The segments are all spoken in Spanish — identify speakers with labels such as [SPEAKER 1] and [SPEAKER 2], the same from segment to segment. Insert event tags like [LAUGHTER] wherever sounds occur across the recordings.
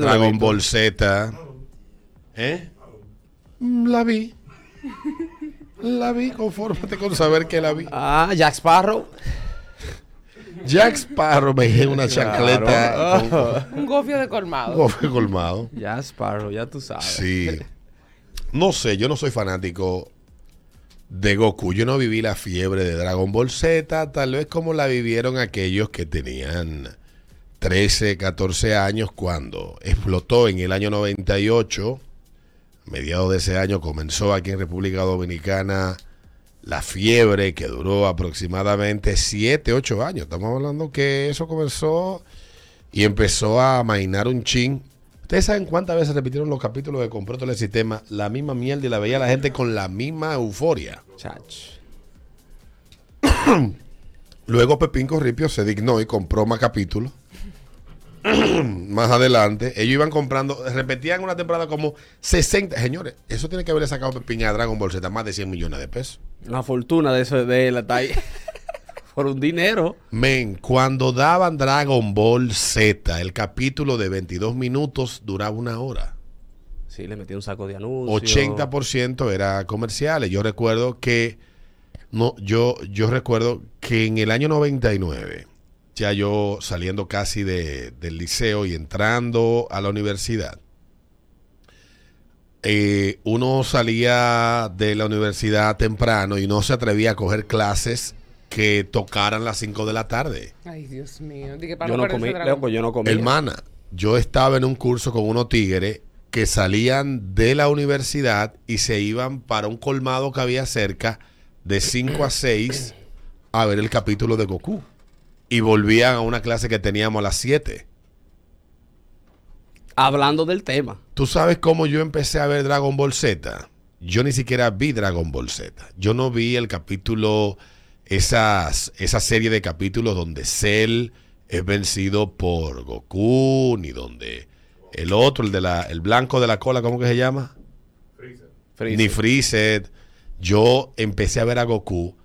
[SPEAKER 1] Dragon Ball Z. ¿Eh? Mm, La vi. La vi, confórmate con saber que la vi.
[SPEAKER 2] Ah, Jack Sparrow.
[SPEAKER 1] Jack Sparrow me dije una chancleta con
[SPEAKER 3] Un gofio de colmado.
[SPEAKER 1] gofio colmado.
[SPEAKER 2] Jack Sparrow, ya tú sabes.
[SPEAKER 1] Sí. No sé, yo no soy fanático de Goku. Yo no viví la fiebre de Dragon Ball Z, tal vez como la vivieron aquellos que tenían 13, 14 años cuando explotó en el año 98. A mediados de ese año comenzó aquí en República Dominicana la fiebre que duró aproximadamente 7, 8 años. Estamos hablando que eso comenzó y empezó a mainar un chin. ¿Ustedes saben cuántas veces repitieron los capítulos de Compró todo el sistema? La misma mierda y la veía la gente con la misma euforia.
[SPEAKER 2] Chach. [COUGHS]
[SPEAKER 1] Luego Pepín Corripio se dignó y compró más capítulos. [CLEARS THROAT] más adelante, ellos iban comprando, repetían una temporada como 60. Señores, eso tiene que haberle sacado Pepín a Dragon Ball Z más de 100 millones de pesos.
[SPEAKER 2] Una fortuna de eso de está [LAUGHS] ahí. Por un dinero.
[SPEAKER 1] Men, cuando daban Dragon Ball Z, el capítulo de 22 minutos duraba una hora.
[SPEAKER 2] Sí, le metí un saco de anuncios.
[SPEAKER 1] 80% era comerciales. Yo recuerdo que no, yo, yo recuerdo que en el año 99, ya yo saliendo casi de- del liceo y entrando a la universidad, eh, uno salía de la universidad temprano y no se atrevía a coger clases que tocaran las 5 de la tarde.
[SPEAKER 3] Ay, Dios mío. Dije, para
[SPEAKER 2] Yo no comí, loco, yo no comí.
[SPEAKER 1] Hermana, yo estaba en un curso con unos tigres que salían de la universidad y se iban para un colmado que había cerca de 5 a 6 a ver el capítulo de Goku. Y volvían a una clase que teníamos a las 7.
[SPEAKER 2] Hablando del tema.
[SPEAKER 1] ¿Tú sabes cómo yo empecé a ver Dragon Ball Z? Yo ni siquiera vi Dragon Ball Z. Yo no vi el capítulo, esas, esa serie de capítulos donde Cell es vencido por Goku, ni donde el otro, el de la, el blanco de la cola, ¿cómo que se llama?
[SPEAKER 2] Freezer.
[SPEAKER 1] Ni Freezer. Yo empecé a ver a Goku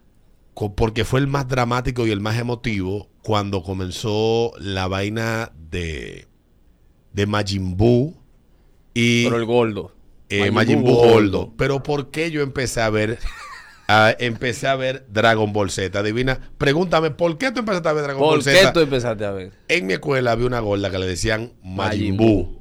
[SPEAKER 1] porque fue el más dramático y el más emotivo cuando comenzó la vaina de, de Majin Buu y
[SPEAKER 2] Pero el gordo.
[SPEAKER 1] eh, Majin Buu Gordo. Pero ¿por qué yo empecé a ver [LAUGHS] a- empecé a ver Dragon Ball Z? Adivina, pregúntame, ¿por qué tú empezaste a ver Dragon
[SPEAKER 2] ¿Por
[SPEAKER 1] Ball
[SPEAKER 2] qué
[SPEAKER 1] Z?
[SPEAKER 2] tú empezaste a ver?
[SPEAKER 1] En mi escuela había una gorda que le decían Majin
[SPEAKER 2] Majin
[SPEAKER 1] Buu.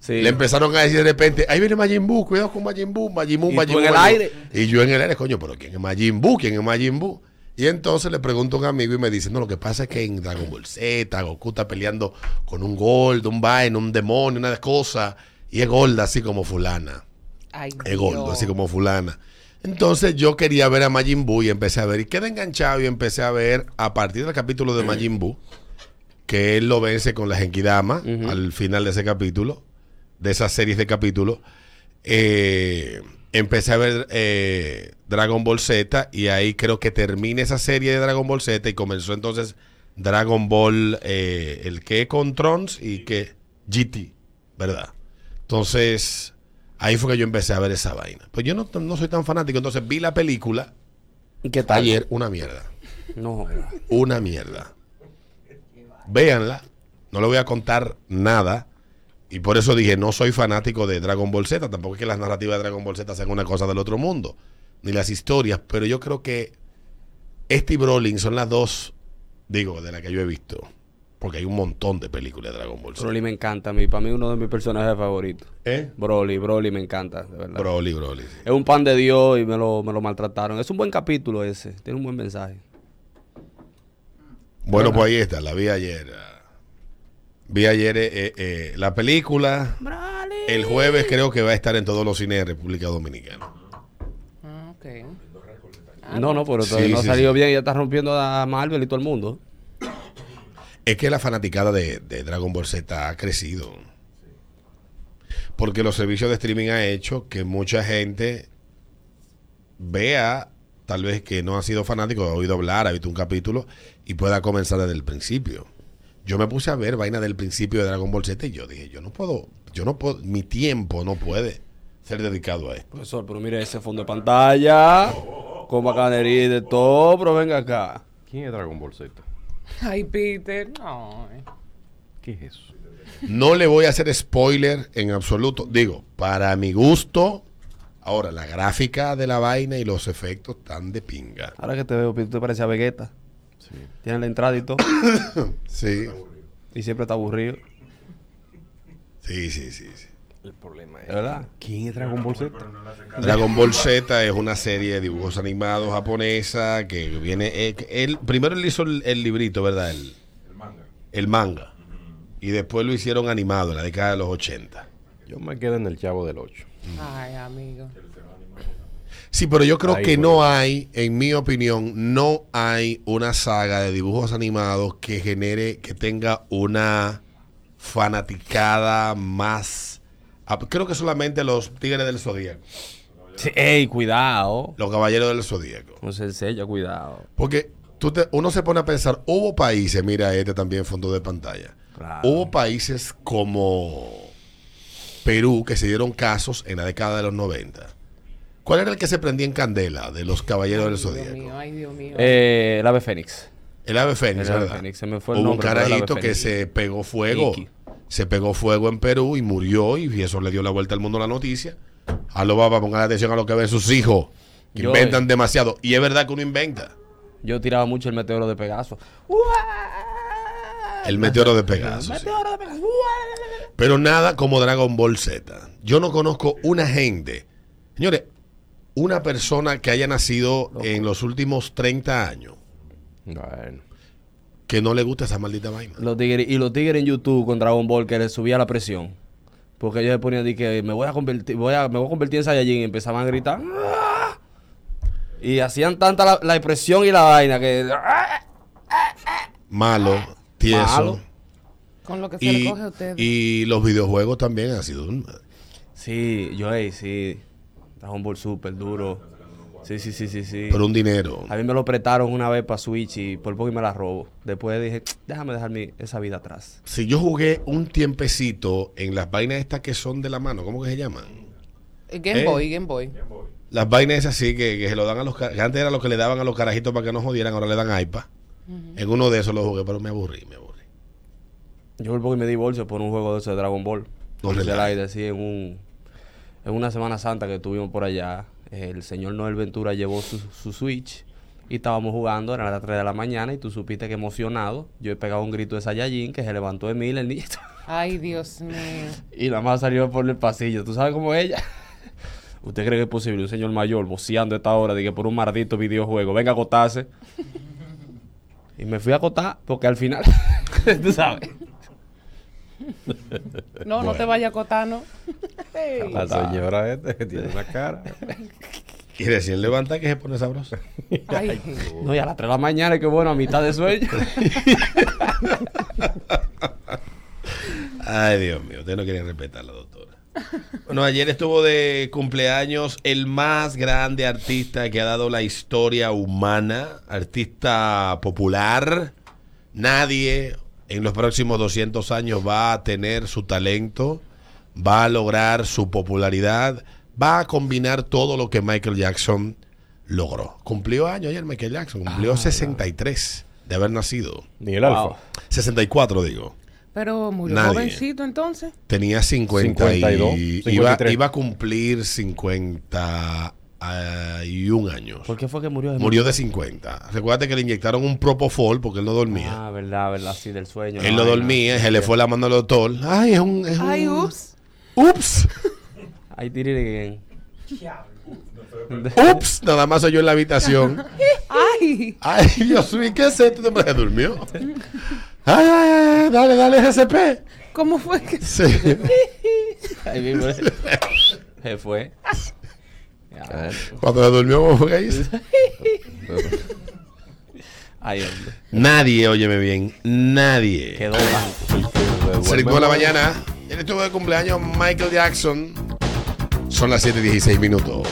[SPEAKER 2] Sí.
[SPEAKER 1] Le empezaron a decir de repente, ahí viene Majin Buu, cuidado con Majin Buu, Majin Buu,
[SPEAKER 2] Y
[SPEAKER 1] Majin Buu.
[SPEAKER 2] en el aire.
[SPEAKER 1] Y yo en el aire, coño, pero ¿quién es Majin Buu? ¿Quién es Majin Buu? Y entonces le pregunto a un amigo y me dice, no, lo que pasa es que en Dragon Ball Z, Goku está peleando con un gordo, un vaina, un demonio, una cosa, y es gorda así como fulana.
[SPEAKER 3] Ay,
[SPEAKER 1] Es gordo, así como fulana. Entonces yo quería ver a Majin Buu y empecé a ver, y quedé enganchado y empecé a ver a partir del capítulo de Majin Buu, que él lo vence con la Genkidama al final de ese capítulo, de esas series de capítulos. eh, empecé a ver eh, Dragon Ball Z y ahí creo que termina esa serie de Dragon Ball Z y comenzó entonces Dragon Ball, eh, el que con Trunks y que GT, ¿verdad? Entonces, ahí fue que yo empecé a ver esa vaina. Pues yo no, no soy tan fanático, entonces vi la película
[SPEAKER 2] ¿Y ¿Qué tal?
[SPEAKER 1] ayer, una mierda.
[SPEAKER 2] No.
[SPEAKER 1] Una mierda. Véanla, no le voy a contar nada. Y por eso dije, no soy fanático de Dragon Ball Z. Tampoco es que las narrativas de Dragon Ball Z sean una cosa del otro mundo. Ni las historias. Pero yo creo que este y Brolin son las dos, digo, de las que yo he visto. Porque hay un montón de películas de Dragon Ball Z.
[SPEAKER 2] Broly me encanta a mí. Para mí uno de mis personajes favoritos.
[SPEAKER 1] ¿Eh?
[SPEAKER 2] Broly, Broly me encanta, de verdad.
[SPEAKER 1] Broly, Broly. sí.
[SPEAKER 2] Es un pan de Dios y me lo, me lo maltrataron. Es un buen capítulo ese. Tiene un buen mensaje.
[SPEAKER 1] Bueno, pues ahí está, la vi ayer. Ah. Vi ayer eh, eh, eh, la película. El jueves creo que va a estar en todos los cines de República Dominicana.
[SPEAKER 3] Ah, ok.
[SPEAKER 2] no, no, pero
[SPEAKER 1] Sí,
[SPEAKER 2] todavía no
[SPEAKER 1] sí,
[SPEAKER 2] ha salido
[SPEAKER 1] sí.
[SPEAKER 2] bien y ya está rompiendo a Marvel y todo el mundo.
[SPEAKER 1] Es que la fanaticada de, de Dragon Ball Z ha crecido. Porque los servicios de streaming ha hecho que mucha gente vea, tal vez que no ha sido fanático, ha oído hablar, ha visto un capítulo y pueda comenzar desde el principio. Yo me puse a ver vaina del principio de Dragon Ball Z y yo dije, yo no puedo, yo no puedo, mi tiempo no puede ser dedicado a esto.
[SPEAKER 2] Profesor, pero mire ese fondo de pantalla. Con bacanería y de todo, pero venga acá.
[SPEAKER 4] ¿Quién es Dragon Ball Z?
[SPEAKER 3] Ay, Peter. Ay.
[SPEAKER 4] ¿Qué es eso?
[SPEAKER 1] No le voy a hacer spoiler en absoluto. Digo, para mi gusto, ahora la gráfica de la vaina y los efectos están de pinga.
[SPEAKER 2] Ahora que te veo, tú te pareces a Vegeta. Tiene la entrada y todo. [COUGHS]
[SPEAKER 1] Sí,
[SPEAKER 2] y siempre está aburrido.
[SPEAKER 1] sí, sí, sí. sí.
[SPEAKER 4] El problema
[SPEAKER 2] ¿De verdad? ¿Quién es Dragon Ball Z?
[SPEAKER 1] Dragon Ball Z es una serie de dibujos animados japonesa que viene. eh, él, primero él hizo el, el librito, ¿verdad? El, el manga. Y después lo hicieron animado en la década de los 80.
[SPEAKER 4] Yo me quedo en el chavo del 8.
[SPEAKER 3] Ay, amigo.
[SPEAKER 1] Sí, pero yo creo
[SPEAKER 4] Ahí,
[SPEAKER 1] que no hay, en mi opinión, no hay una saga de dibujos animados que genere, que tenga una fanaticada más. ah, Creo que solamente los Tigres del Zodíaco,
[SPEAKER 2] Sí, ey, cuidado.
[SPEAKER 1] los Caballeros del Zodíaco.
[SPEAKER 2] No se enseña, cuidado.
[SPEAKER 1] Porque tú te- uno se pone a pensar, hubo países, mira este también fondo de pantalla,
[SPEAKER 2] Claro.
[SPEAKER 1] hubo países como Perú que se dieron casos en la década de los 90. ¿Cuál era el que se prendía en candela de los Caballeros del
[SPEAKER 3] Dios
[SPEAKER 1] Zodíaco?
[SPEAKER 3] mío, ay, Dios mío.
[SPEAKER 2] Eh, el ave Fénix.
[SPEAKER 1] El ave fénix,
[SPEAKER 2] El ave
[SPEAKER 1] ¿verdad?
[SPEAKER 2] fénix, se me fue el
[SPEAKER 1] Hubo un
[SPEAKER 2] nombre, el ave
[SPEAKER 1] carajito que se pegó fuego.
[SPEAKER 2] Iki.
[SPEAKER 1] Se pegó fuego en Perú y murió y eso le dio la vuelta al mundo la noticia. A lo va a poner atención a lo que ven sus hijos. que
[SPEAKER 2] Yo-
[SPEAKER 1] inventan demasiado. Y es verdad que uno inventa.
[SPEAKER 2] Yo tiraba mucho el meteoro de Pegaso.
[SPEAKER 1] El meteoro de Pegaso. sí.
[SPEAKER 2] Meteoro de Pegaso.
[SPEAKER 1] Pero nada como Dragon Ball Z. Yo no conozco una gente. Señores, una persona que haya nacido en los últimos 30 años
[SPEAKER 4] Bueno.
[SPEAKER 1] que no le gusta esa maldita vaina.
[SPEAKER 2] Los tigres, y los tigres en YouTube con Dragon Ball que les subía la presión. Porque ellos se ponían de que me voy a convertir, voy a, me voy a convertir en Saiyajin y empezaban a gritar. "¡Ah!". Y hacían tanta la, la expresión y la vaina que. "Ah".
[SPEAKER 1] Malo, tieso.
[SPEAKER 2] Malo.
[SPEAKER 3] Con lo que se le
[SPEAKER 1] Y,
[SPEAKER 3] coge a usted.
[SPEAKER 1] y los videojuegos también han sido un...
[SPEAKER 2] Sí, yo, ey, sí. Dragon Ball Super, duro. Sí, sí, sí, sí, sí.
[SPEAKER 1] Por un dinero.
[SPEAKER 2] A mí me lo prestaron una vez para Switch y por poco y me la robo. Después dije, déjame dejar mi, esa vida atrás.
[SPEAKER 1] Si yo jugué un tiempecito en las vainas estas que son de la mano, ¿cómo que se llaman?
[SPEAKER 3] Eh, Game
[SPEAKER 1] eh.
[SPEAKER 3] Boy, Game Boy.
[SPEAKER 1] Las vainas esas así que, que se lo dan a los... que antes era lo que le daban a los carajitos para que no jodieran, ahora le dan iPad. En uno de esos lo jugué, pero me aburrí, me aburrí.
[SPEAKER 2] Yo por poco y me divorcio por un juego de ese de Dragon Ball.
[SPEAKER 1] No
[SPEAKER 2] No
[SPEAKER 1] relajes.
[SPEAKER 2] sí, en un en una Semana Santa que tuvimos por allá, el señor Noel Ventura llevó su, su Switch y estábamos jugando, eran las 3 de la mañana y tú supiste que emocionado, yo he pegado un grito de Saiyajin que se levantó de mí el niñito
[SPEAKER 3] Ay, Dios mío. [LAUGHS]
[SPEAKER 2] y nada más salió por el pasillo. ¿Tú sabes cómo ella? [LAUGHS] ¿Usted cree que es posible un señor mayor voceando a esta hora de que por un maldito videojuego venga a acotarse? [LAUGHS] y me fui a acotar porque al final, tú sabes. [LAUGHS]
[SPEAKER 3] No, no te vayas a acotar, ¿no? Ey.
[SPEAKER 4] La señora esta que tiene una cara. [LAUGHS]
[SPEAKER 1] Y recién levanta que se pone sabroso.
[SPEAKER 3] Ay,
[SPEAKER 2] No, y a las 3 de la mañana, que bueno, a mitad de sueño. [LAUGHS]
[SPEAKER 1] Ay, Dios mío, ustedes no quieren respetar la doctora. Bueno, ayer estuvo de cumpleaños el más grande artista que ha dado la historia humana, artista popular. Nadie en los próximos 200 años va a tener su talento, va a lograr su popularidad, va a combinar todo lo que Michael Jackson logró. Cumplió años ayer Michael Jackson, cumplió 63 de haber nacido.
[SPEAKER 4] Ni el
[SPEAKER 2] Wow.
[SPEAKER 4] alfa.
[SPEAKER 1] 64 digo.
[SPEAKER 3] pero murió
[SPEAKER 1] Nadie.
[SPEAKER 3] jovencito entonces.
[SPEAKER 1] Tenía 50
[SPEAKER 4] 52,
[SPEAKER 1] y
[SPEAKER 4] 53.
[SPEAKER 1] iba, iba a cumplir 51 años.
[SPEAKER 2] ¿Por qué fue que murió? de
[SPEAKER 1] Murió de 50. Recuerda que le inyectaron un propofol porque él no dormía.
[SPEAKER 2] Ah, verdad, verdad, sí, del sueño.
[SPEAKER 1] él no dormía, se le fue la mano al doctor. Ay, es un... Es
[SPEAKER 3] Ay,
[SPEAKER 1] un-
[SPEAKER 3] ups.
[SPEAKER 1] Ups.
[SPEAKER 2] Ahí tiré [LAUGHS]
[SPEAKER 1] Ups. Nada más soy yo en la habitación.
[SPEAKER 3] Ay.
[SPEAKER 1] Ay, Dios mío, ¿qué es esto? ¿Se durmió? Ay, ay, ay, dale, dale, GCP.
[SPEAKER 3] ¿Cómo fue que.?
[SPEAKER 1] Sí.
[SPEAKER 2] Ahí mismo. Se fue. [LAUGHS]
[SPEAKER 1] Cuando se durmió, ¿cómo fue que hizo? [LAUGHS]
[SPEAKER 2] Ahí hombre.
[SPEAKER 1] Nadie, óyeme bien, nadie.
[SPEAKER 2] Quedó blanco.
[SPEAKER 1] Se ritmo de la mañana. Él estuvo de cumpleaños Michael Jackson. Son las 7:16 minutos.